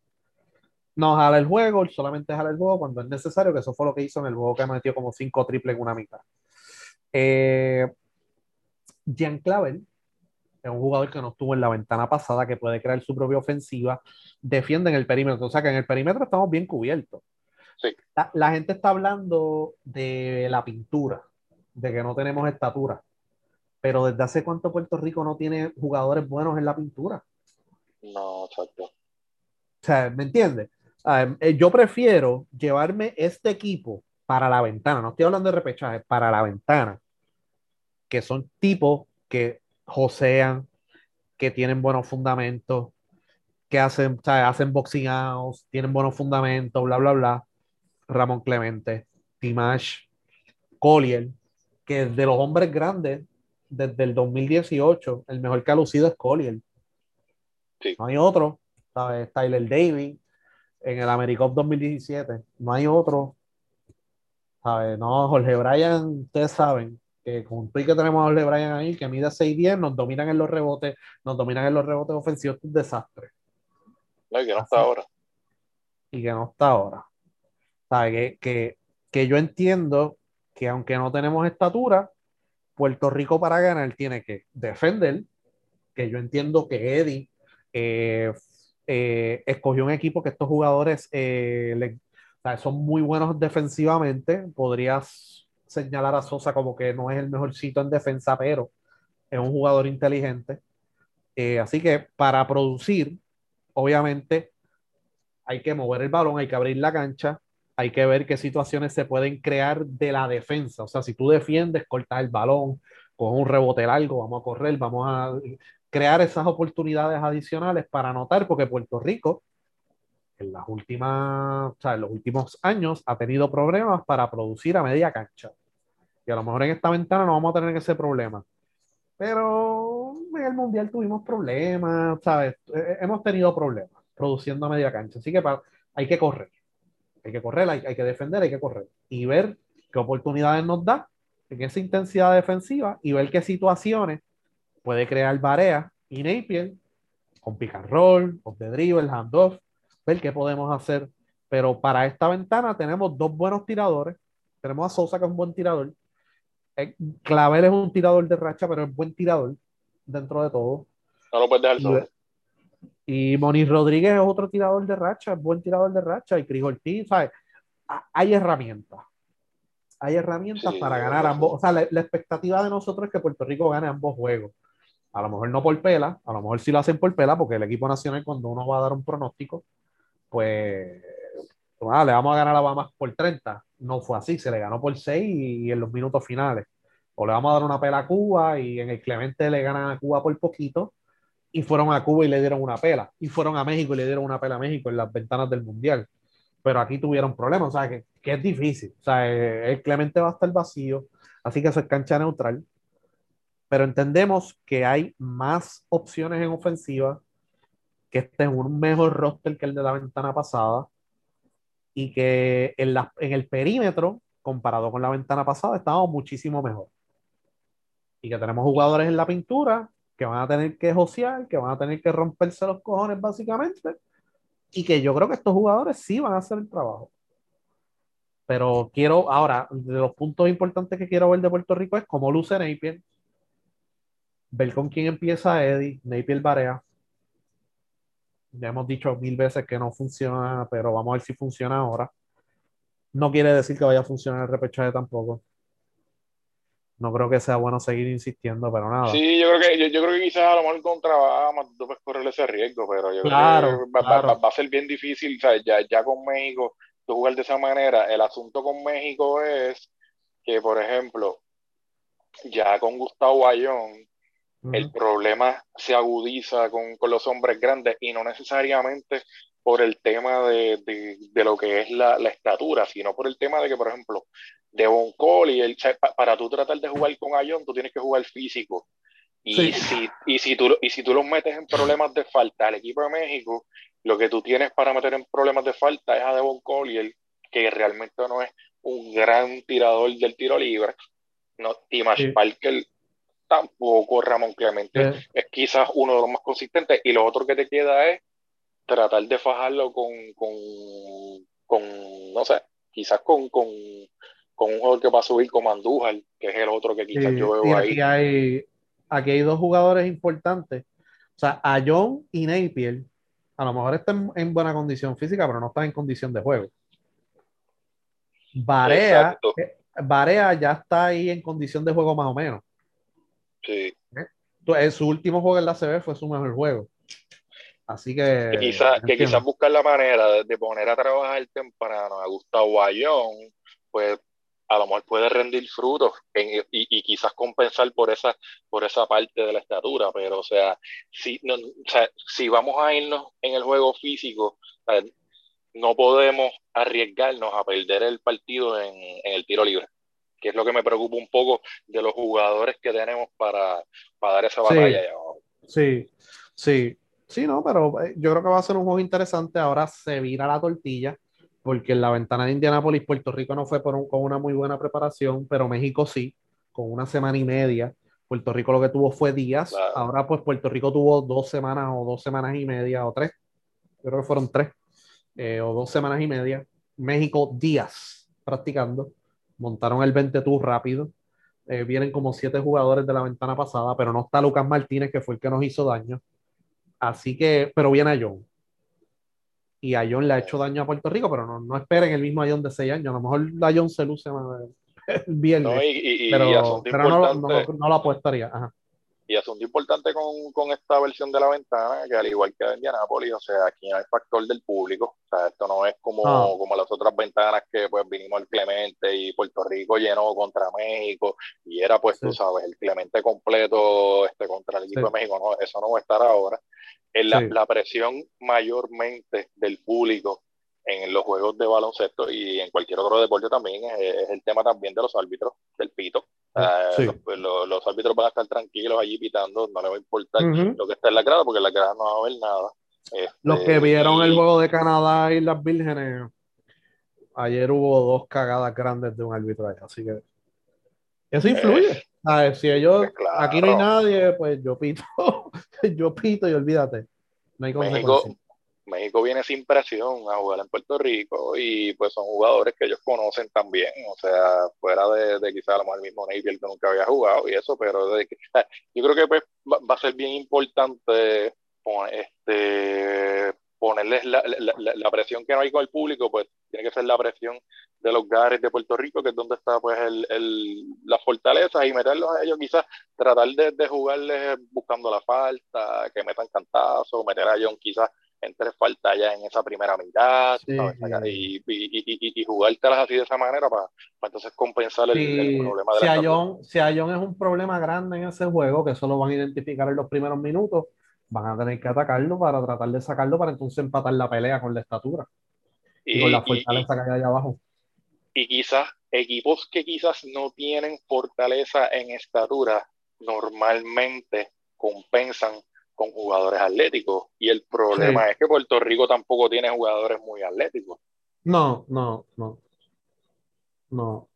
no jala el juego, solamente jala el juego cuando es necesario, que eso fue lo que hizo en el juego que metió como cinco triples en una mitad. Eh, Jean Clavel es un jugador que no estuvo en la ventana pasada, que puede crear su propia ofensiva, defiende en el perímetro, o sea que en el perímetro estamos bien cubiertos. Sí. la, gente está hablando de la pintura, de que no tenemos estatura pero desde hace cuánto Puerto Rico no tiene jugadores buenos en la pintura. No, exacto. O sea, ¿me entiendes? Eh, yo prefiero llevarme este equipo para la ventana, no estoy hablando de repechaje, para la ventana, que son tipos que josean, que tienen buenos fundamentos, que hacen, o sea, hacen boxing tienen buenos fundamentos, bla, bla, bla. Ramón Clemente, Timash, Collier, que de los hombres grandes desde el 2018, el mejor que ha lucido es Collier. No hay otro, ¿sabes? Tyler Davis en el AmeriCup 2017. No hay otro. ¿Sabes? No, Jorge Bryan, ustedes saben que con todo que tenemos a Jorge Bryan ahí, que mide 6'10, nos dominan en los rebotes, nos dominan en los rebotes ofensivos, es un desastre. No, y que no está ahora. Y que no está ahora. ¿Sabes? Que, que, que yo entiendo que aunque no tenemos estatura, Puerto Rico para ganar tiene que defender, que yo entiendo que Eddie eh, eh, escogió un equipo que estos jugadores eh, son muy buenos defensivamente. Podrías señalar a Sosa como que no es el mejor sitio en defensa, pero es un jugador inteligente. así que para producir, obviamente, hay que mover el balón, hay que abrir la cancha, hay que ver qué situaciones se pueden crear de la defensa. O sea, si tú defiendes, cortas el balón, con un rebote largo, vamos a correr, vamos a crear esas oportunidades adicionales para anotar, porque Puerto Rico en las últimas, o sea, en los últimos años ha tenido problemas para producir a media cancha. Y a lo mejor en esta ventana no vamos a tener ese problema. Pero en el Mundial tuvimos problemas, ¿sabes? Eh, eh, hemos tenido problemas produciendo a media cancha. Así que hay que correr hay que correr, hay, que defender, hay que correr. Y ver qué oportunidades nos da en esa intensidad defensiva y ver qué situaciones puede crear Barea y Napier con pick and roll, con the dribble, handoff, ver qué podemos hacer. Pero para esta ventana tenemos dos buenos tiradores. Tenemos a Sosa, que es un buen tirador. Eh, Clavel es un tirador de racha, pero es buen tirador dentro de todo. No lo puedes dejar solo. Y Moni Rodríguez es otro tirador de racha, buen tirador de racha. Y Cris Ortiz, ¿sabes? Hay herramientas. Hay herramientas para ganar ambos. O sea, la, expectativa de nosotros es que Puerto Rico gane ambos juegos. A lo mejor no por pela, a lo mejor sí lo hacen por pela, porque el equipo nacional, cuando uno va a dar un pronóstico, pues ah, le vamos a ganar a Bahamas por 30. No fue así, se le ganó por 6 y, en los minutos finales. O le vamos a dar una pela a Cuba y en el Clemente le ganan a Cuba por poquito y fueron a Cuba y le dieron una pela. Y fueron a México y le dieron una pela a México en las ventanas del Mundial. Pero aquí tuvieron problemas, o sea, que, que es difícil. O sea, eh, el Clemente va a estar vacío, así que eso es cancha neutral. Pero entendemos que hay más opciones en ofensiva, que este es un mejor roster que el de la ventana pasada y que en, la, en el perímetro, comparado con la ventana pasada, estamos muchísimo mejor. Y que tenemos jugadores en la pintura que van a tener que josear, que van a tener que romperse los cojones básicamente, y que yo creo que estos jugadores sí van a hacer el trabajo. Pero quiero, ahora, de los puntos importantes que quiero ver de Puerto Rico es cómo luce Napier, ver con quién empieza Eddie, Napier Barea. Ya hemos dicho mil veces que no funciona, pero vamos a ver si funciona ahora. No quiere decir que vaya a funcionar el repechaje tampoco no creo que sea bueno seguir insistiendo, pero nada. Sí, yo creo que, yo, creo que quizás a lo mejor contra Bahamas tú puedes correr ese riesgo, pero yo creo que va, a ser bien difícil, ya, ya con México, tú jugar de esa manera. El asunto con México es que, por ejemplo, ya con Gustavo Ayón, el problema se agudiza con, con, los hombres grandes y no necesariamente por el tema de, de, lo que es la, la, estatura, sino por el tema de que, por ejemplo, Devon Cole, y el, para tú tratar de jugar con Ayon, tú tienes que jugar físico. Y, si, y, si tú, y si tú los metes en problemas de falta al equipo de México, lo que tú tienes para meter en problemas de falta es a Devon Collier, que realmente no es un gran tirador del tiro libre. No, Timash Parker tampoco, Ramón Clemente es quizás uno de los más consistentes. Y lo otro que te queda es tratar de fajarlo con, con, con no sé, quizás con, con, con, un jugador que va a subir como Andújar, que es el otro que quizás yo veo ahí. Aquí hay, aquí hay dos jugadores importantes. O sea, a John y Napier, a lo mejor están en buena condición física, pero no están en condición de juego. Barea, eh, ya está ahí en condición de juego más o menos. Sí. ¿Eh? su último juego en la CB fue su mejor juego. Así que. Que quizás quizá buscar la manera de, poner a trabajar temprano a Gustavo Ayón, pues a lo mejor puede rendir frutos y, y, quizás compensar por esa, por esa parte de la estatura, pero o sea, si, no, o sea, si vamos a irnos en el juego físico, no podemos arriesgarnos a perder el partido en, en, el tiro libre, que es lo que me preocupa un poco de los jugadores que tenemos para, para dar esa batalla. Sí, sí, Sí, no, pero eh, yo creo que va a ser un juego interesante. Ahora se vira la tortilla, porque en la ventana de Indianápolis, Puerto Rico no fue con una muy buena preparación, pero México sí, con una semana y media. Puerto Rico lo que tuvo fue días. Ahora, pues Puerto Rico tuvo dos semanas o dos semanas y media o tres. Creo que fueron tres eh, o dos semanas y media. México días practicando. Montaron el 20 tour rápido. Eh, vienen como siete jugadores de la ventana pasada, pero no está Lucas Martínez, que fue el que nos hizo daño. Así que, pero viene a John. Y a John le ha hecho daño a Puerto Rico, pero no, no esperen el mismo John de seis años. A lo mejor John se luce bien. No, pero, no, no, lo apuestaría. Ajá. Y asunto importante con, con, esta versión de la ventana, que al igual que en Indianapolis, o sea, aquí no hay factor del público. O sea, esto no es como, ah. como las otras ventanas que pues vinimos el Clemente y Puerto Rico llenó contra México y era pues, tú sabes, el Clemente completo este, contra el equipo de México. No, eso no va a estar ahora. En la, la presión mayormente del público en los juegos de baloncesto y en cualquier otro deporte también es, el tema también de los árbitros, del pito. Pues, los, árbitros van a estar tranquilos allí pitando, no les va a importar lo que está en la grada, porque en la grada no va a haber nada. los que este, vieron el juego de Canadá y las Vírgenes, ayer hubo dos cagadas grandes de un árbitro ahí, así que eso influye. Eh, si ellos, pues aquí no hay nadie, pues yo pito, yo pito y olvídate. No hay consecuencias. México viene sin presión a jugar en Puerto Rico y pues son jugadores que ellos conocen también, o sea, fuera de, de quizás a lo mejor el mismo Napier que nunca había jugado y eso, pero de yo creo que pues va, a ser bien importante este ponerles la, presión que no hay con el público, pues tiene que ser la presión de los Gares de Puerto Rico, que es donde está pues el, el, la fortaleza, y meterlos a ellos quizás, tratar de, de jugarles buscando la falta, que metan cantazos, meter a John quizás en tres ya en esa primera mitad, y, y, y, y, jugártelas así de esa manera para, entonces compensar el, problema de si la John, Si a John es un problema grande en ese juego, que eso lo van a identificar en los primeros minutos, van a tener que atacarlo para tratar de sacarlo para entonces empatar la pelea con la estatura y, con la fortaleza que hay allá abajo. Y quizás equipos que quizás no tienen fortaleza en estatura normalmente compensan con jugadores atléticos. Y el problema es que Puerto Rico tampoco tiene jugadores muy atléticos. No, no, no. No.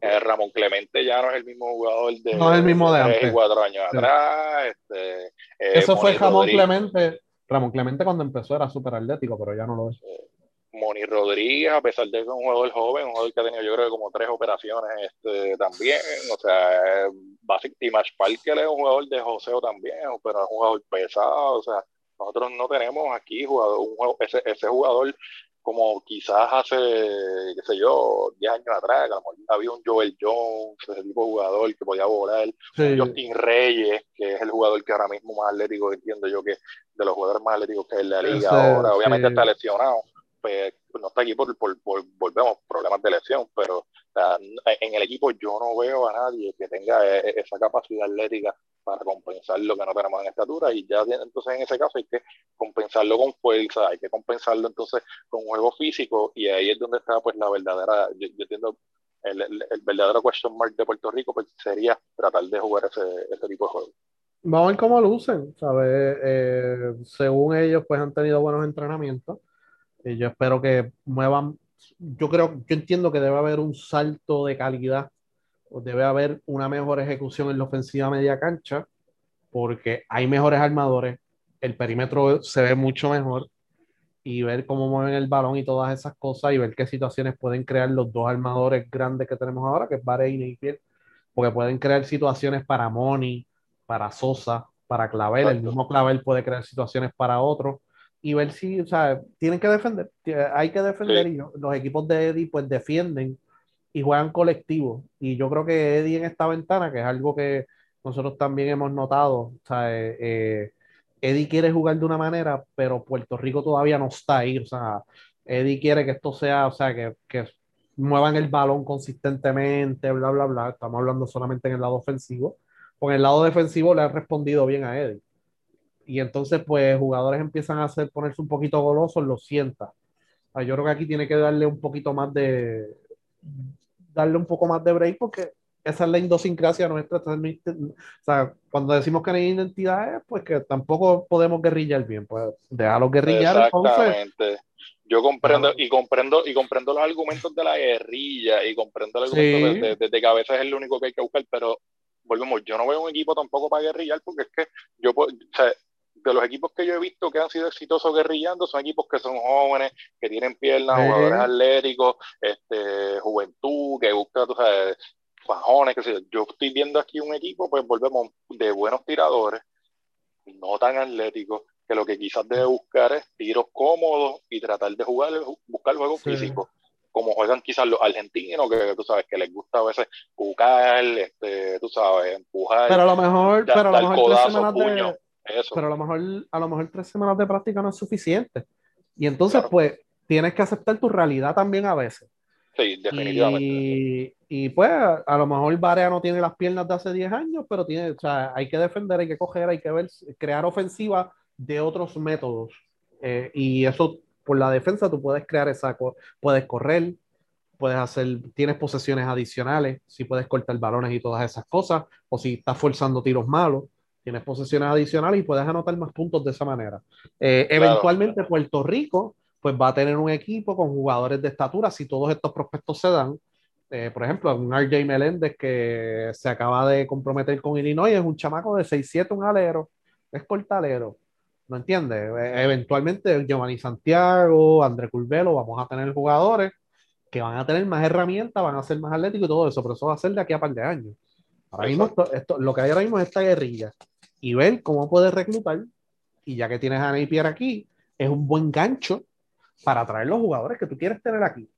Eh, Ramón Clemente ya no es el mismo jugador de, no es el mismo de, antes. cuatro años atrás. Este, eh, Eso fue Ramón Clemente. Ramón Clemente cuando empezó era súper atlético, pero ya no lo es. Eh, Moni Rodríguez, a pesar de que es un jugador joven, un jugador que ha tenido yo creo como tres operaciones este, también, o sea, Basic Timash Parker es un jugador de joseo también, pero es un jugador pesado, o sea, nosotros no tenemos aquí jugador, un, ese, ese jugador como quizás hace, qué sé yo, 10 años atrás, que había un Joel Jones, ese tipo de jugador que podía volar, Justin Reyes, que es el jugador que ahora mismo más atlético, entiendo yo que de los jugadores más atléticos que es la liga ahora, obviamente está lesionado, pues está aquí por, por, volvemos, problemas de lesión, pero en el equipo yo no veo a nadie que tenga e, e, esa capacidad atlética para compensar lo que no tenemos en estatura y ya entonces en ese caso hay que compensarlo con fuerza, hay que compensarlo entonces con juego físico y ahí es donde está pues la verdadera, yo, entiendo el, el, verdadero question mark de Puerto Rico pues sería tratar de jugar ese, ese tipo de juego. Vamos a ver cómo lucen, ¿sabes? Eh, según ellos pues han tenido buenos entrenamientos y yo espero que muevan, yo creo, yo entiendo que debe haber un salto de calidad, o debe haber una mejor ejecución en la ofensiva media cancha, porque hay mejores armadores, el perímetro se ve mucho mejor, y ver cómo mueven el balón y todas esas cosas, y ver qué situaciones pueden crear los dos armadores grandes que tenemos ahora, que es Bahrein y Piel, porque pueden crear situaciones para Moni, para Sosa, para Clavel, el mismo Clavel puede crear situaciones para otros y ver si, o sea, tienen que defender, hay que defender y los equipos de Eddie pues defienden y juegan colectivo. Y yo creo que Eddie en esta ventana, que es algo que nosotros también hemos notado, o sea, eh, eh, Eddie quiere jugar de una manera, pero Puerto Rico todavía no está ahí, o sea, Eddie quiere que esto sea, o sea, que, que muevan el balón consistentemente, bla, bla, bla. Estamos hablando solamente en el lado ofensivo. Con el lado defensivo le han respondido bien a Eddie y entonces pues jugadores empiezan a hacer ponerse un poquito golosos, lo sienta. yo creo que aquí tiene que darle un poquito más de darle un poco más de break porque esa es la idiosincrasia nuestra. O sea, cuando decimos que no hay identidades, pues que tampoco podemos guerrillar bien, pues déjalo guerrillar. Exactamente. Yo comprendo y comprendo y comprendo los argumentos de la guerrilla y comprendo los argumentos de, que a veces es el único que hay que buscar, pero volvemos, yo no veo un equipo tampoco para guerrillar porque es que yo, o sea, de los equipos que yo he visto que han sido exitosos guerrillando son equipos que son jóvenes, que tienen piernas, jugadores atléticos, este, juventud, que busca, tú sabes, fajones, que sé yo. estoy viendo aquí un equipo, pues volvemos, de buenos tiradores, no tan atléticos, que lo que quizás debe buscar es tiros cómodos y tratar de jugar, buscar juego físico como juegan quizás los argentinos, que tú sabes que les gusta a veces buscar, este, tú sabes, empujar. Pero a lo mejor, pero a lo mejor tres semanas de, pero a lo mejor, a lo mejor tres semanas de práctica no es suficiente. Y entonces, pues, tienes que aceptar tu realidad también a veces. Sí, definitivamente. Y, pues, a, lo mejor Barea no tiene las piernas de hace 10 años, pero tiene, o sea, hay que defender, hay que coger, hay que ver, crear ofensiva de otros métodos. Eh, y eso, por la defensa, tú puedes crear esa, puedes correr, puedes hacer, tienes posesiones adicionales, si puedes cortar balones y todas esas cosas, o si estás forzando tiros malos tienes posesiones adicionales y puedes anotar más puntos de esa manera. Eh, eventualmente Puerto Rico pues va a tener un equipo con jugadores de estatura si todos estos prospectos se dan. Eh, por ejemplo, un RJ Meléndez que se acaba de comprometer con Illinois, es un chamaco de 6'7, un alero, es portalero. ¿No entiendes? E, eventualmente Giovanni Santiago, André Curvelo, vamos a tener jugadores que van a tener más herramientas, van a ser más atléticos y todo eso, pero eso va a ser de aquí a par de años. Ahora mismo, esto, lo que hay ahora mismo es esta guerrilla y ver cómo puedes reclutar. Y ya que tienes a Napier aquí, es un buen gancho para atraer los jugadores que tú quieres tener aquí.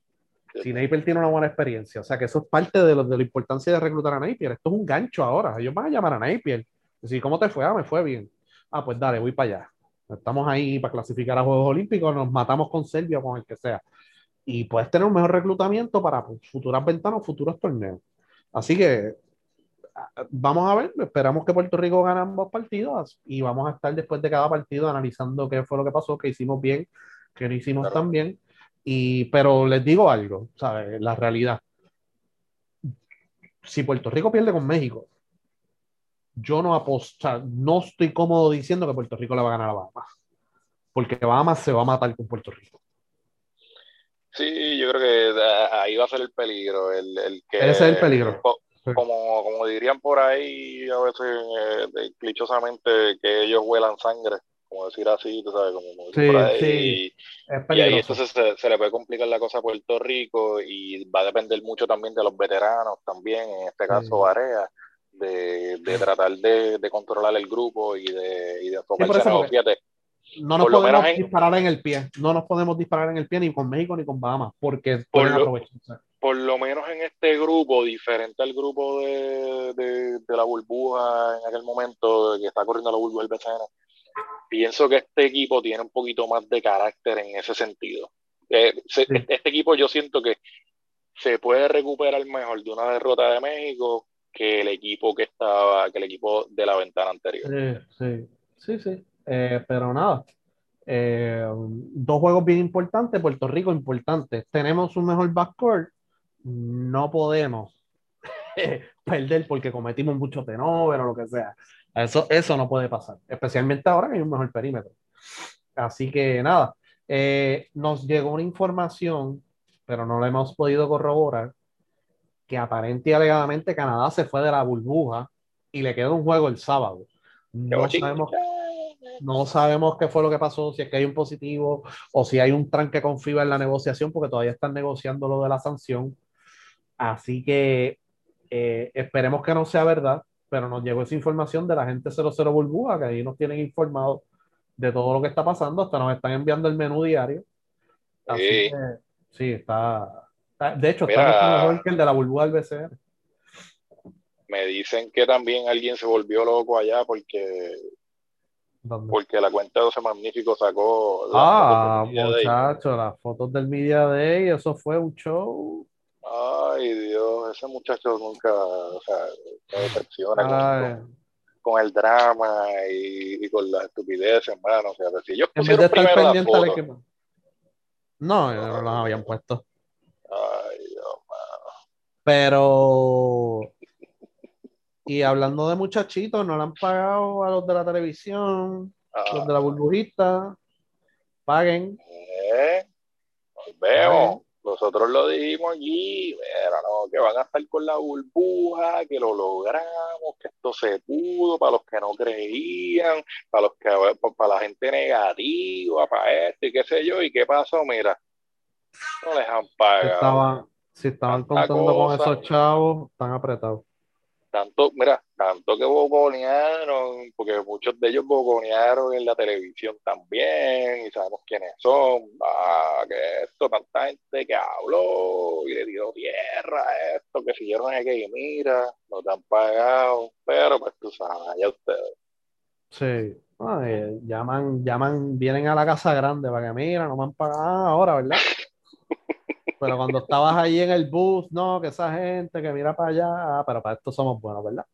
Si Napier tiene una buena experiencia, o sea que eso es parte de, lo, de la importancia de reclutar a Napier. Esto es un gancho ahora. Ellos van a llamar a Napier. Decir, ¿cómo te fue? Ah, me fue bien. Ah, pues dale, voy para allá. Estamos ahí para clasificar a Juegos Olímpicos, nos matamos con Serbia o con el que sea. Y puedes tener un mejor reclutamiento para futuras ventanas, futuros torneos. Así que vamos a ver, esperamos que Puerto Rico gane ambos partidos y vamos a estar después de cada partido analizando qué fue lo que pasó, qué hicimos bien, qué no hicimos tan bien. Y, pero les digo algo, ¿sabes? La realidad. Si Puerto Rico pierde con México, yo no aposto, no estoy cómodo diciendo que Puerto Rico le va a ganar a Bahamas, porque Bahamas se va a matar con Puerto Rico. Sí, yo creo que ahí va a ser el peligro, el, el que... Ese es el peligro. Como, como dirían por ahí a veces eh, clichosamente que ellos huelan sangre, como decir así, tú sabes, como, sí, por ahí. Sí. y, ahí entonces se, le puede complicar la cosa a Puerto Rico y va a depender mucho también de los veteranos también, en este caso Barea de, de tratar de, de, controlar el grupo y de, y de enfocarse no, fíjate. No nos podemos disparar en el pie, no nos podemos disparar en el pie ni con México ni con Bahamas, porque por lo, por lo menos en este grupo, diferente al grupo de, de, de, la burbuja en aquel momento que está corriendo la burbuja del BCN, pienso que este equipo tiene un poquito más de carácter en ese sentido. Eh, este, este equipo yo siento que se puede recuperar mejor de una derrota de México que el equipo que estaba, que el equipo de la ventana anterior. Sí, sí, sí, eh, pero nada. Eh, dos juegos bien importantes, Puerto Rico importante. Tenemos un mejor backcourt, no podemos perder porque cometimos mucho tenover o lo que sea. Eso, eso no puede pasar, especialmente ahora que hay un mejor perímetro. Así que nada, eh, nos llegó una información, pero no la hemos podido corroborar, que aparente y alegadamente Canadá se fue de la burbuja y le queda un juego el sábado. No sabemos, no sabemos qué fue lo que pasó, si es que hay un positivo o si hay un tranque con FIBA en la negociación, porque todavía están negociando lo de la sanción. Así que eh, esperemos que no sea verdad, pero nos llegó esa información de la gente 00 Burbuja, que ahí nos tienen informado de todo lo que está pasando, hasta nos están enviando el menú diario. Así que sí, está, de hecho, está mejor que el de la burbuja del BCR. Me dicen que también alguien se volvió loco allá porque porque la cuenta de ese magnífico sacó ah muchacho las fotos del Media Day eso fue un show ay Dios ese muchacho nunca o sea se decepciona con, el drama y, con la estupidez hermano o sea si yo en vez de estar pendiente no, no, no habían puesto pero. Y hablando de muchachitos, no le han pagado a los de la televisión, los de la burbujita. Paguen. Eh, nos vemos. Nosotros lo dijimos allí, pero no, que van a estar con la burbuja, que lo logramos, que esto se pudo, para los que no creían, para los que para la gente negativa, para esto y qué sé yo, y qué pasó, mira, no les han pagado. Si estaban contando con esos chavos, están apretados. Tanto, mira, tanto que boconearon, porque muchos de ellos boconearon en la televisión también, y sabemos quiénes son, ah, que esto, tanta gente que habló y le dio tierra a esto, que siguieron aquí mira, no te han pagado, pero pues tú sabes, ya ustedes. Sí, llaman, llaman, vienen a la casa grande para que mira, no me han pagado ahora, ¿verdad? Pero cuando estabas ahí en el bus, no, que esa gente que mira para allá, ah, pero para esto somos buenos, ¿verdad?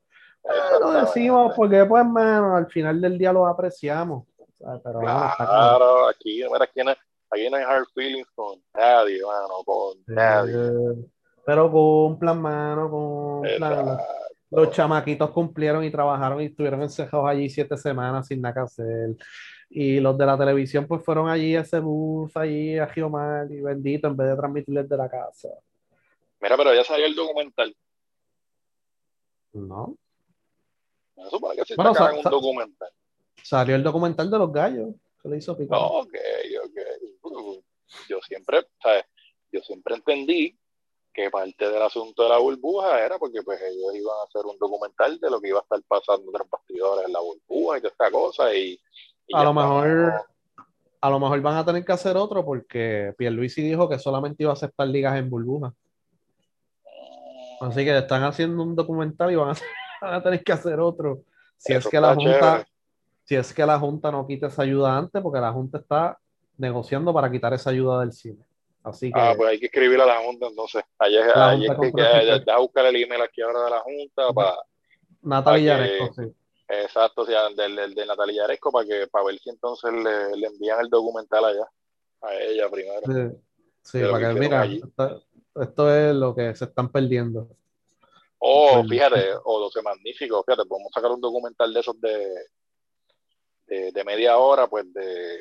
lo decimos porque, pues, mano, al final del día lo apreciamos. Pero, claro, aquí, mira, aquí, no, aquí no hay hard feelings con nadie, mano, con nadie. Pero cumplan, mano, cumplan. Los chamaquitos cumplieron y trabajaron y estuvieron encerrados allí siete semanas sin nada que hacer. Y los de la televisión pues fueron allí a ese bus, allí a Giomar y bendito en vez de transmitirles de la casa. Mira, pero ya salió el documental. No. Eso para que se bueno, un documental. Salió el documental de los gallos. Se le hizo picar. Ok, ok. Yo siempre, ¿sabes? Yo siempre entendí que parte del asunto de la burbuja era porque pues ellos iban a hacer un documental de lo que iba a estar pasando los bastidores en la burbuja y toda esta cosa y a lo mejor a lo mejor van a tener que hacer otro porque Pierluisi dijo que solamente iba a aceptar ligas en burbuja. Así que están haciendo un documental y van a, tener que hacer otro. Si es que la Junta, si es que la Junta no quita esa ayuda antes, porque la Junta está negociando para quitar esa ayuda del cine. Así que, ah, pues hay que escribir a la Junta entonces. Ayer, ayer que, que, buscar el email aquí ahora de la Junta para. Natalia sí. Exacto, o sea, del, del, de Natalia Yaresco para que para ver si entonces le, le, envían el documental allá a ella primero. Sí, para que, mira, esto, es lo que se están perdiendo. Oh, fíjate, o lo que magnífico, fíjate, podemos sacar un documental de esos de, de, de media hora, pues de,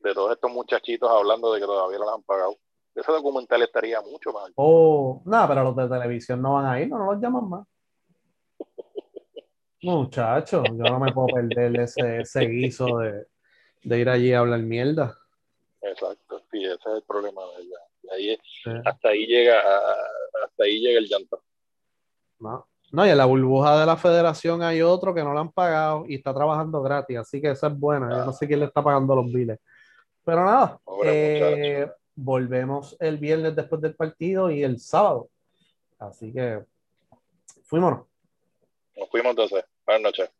de todos estos muchachitos hablando de que todavía no los han pagado. Ese documental estaría mucho más. Oh, nada, pero los de televisión no van a ir, no, no los llaman más. Muchachos, yo no me puedo perder ese, ese guiso de, de, ir allí a hablar mierda. Exacto, sí, ese es el problema de ella. Ahí, Hasta ahí llega, hasta ahí llega el llanto. No. No, y en la burbuja de la federación hay otro que no lo han pagado y está trabajando gratis, así que esa es buena. Yo no sé quién le está pagando los biles. Pero nada, eh, volvemos el viernes después del partido y el sábado. Así que fuimos. Nos fuimos entonces. Buenas noches.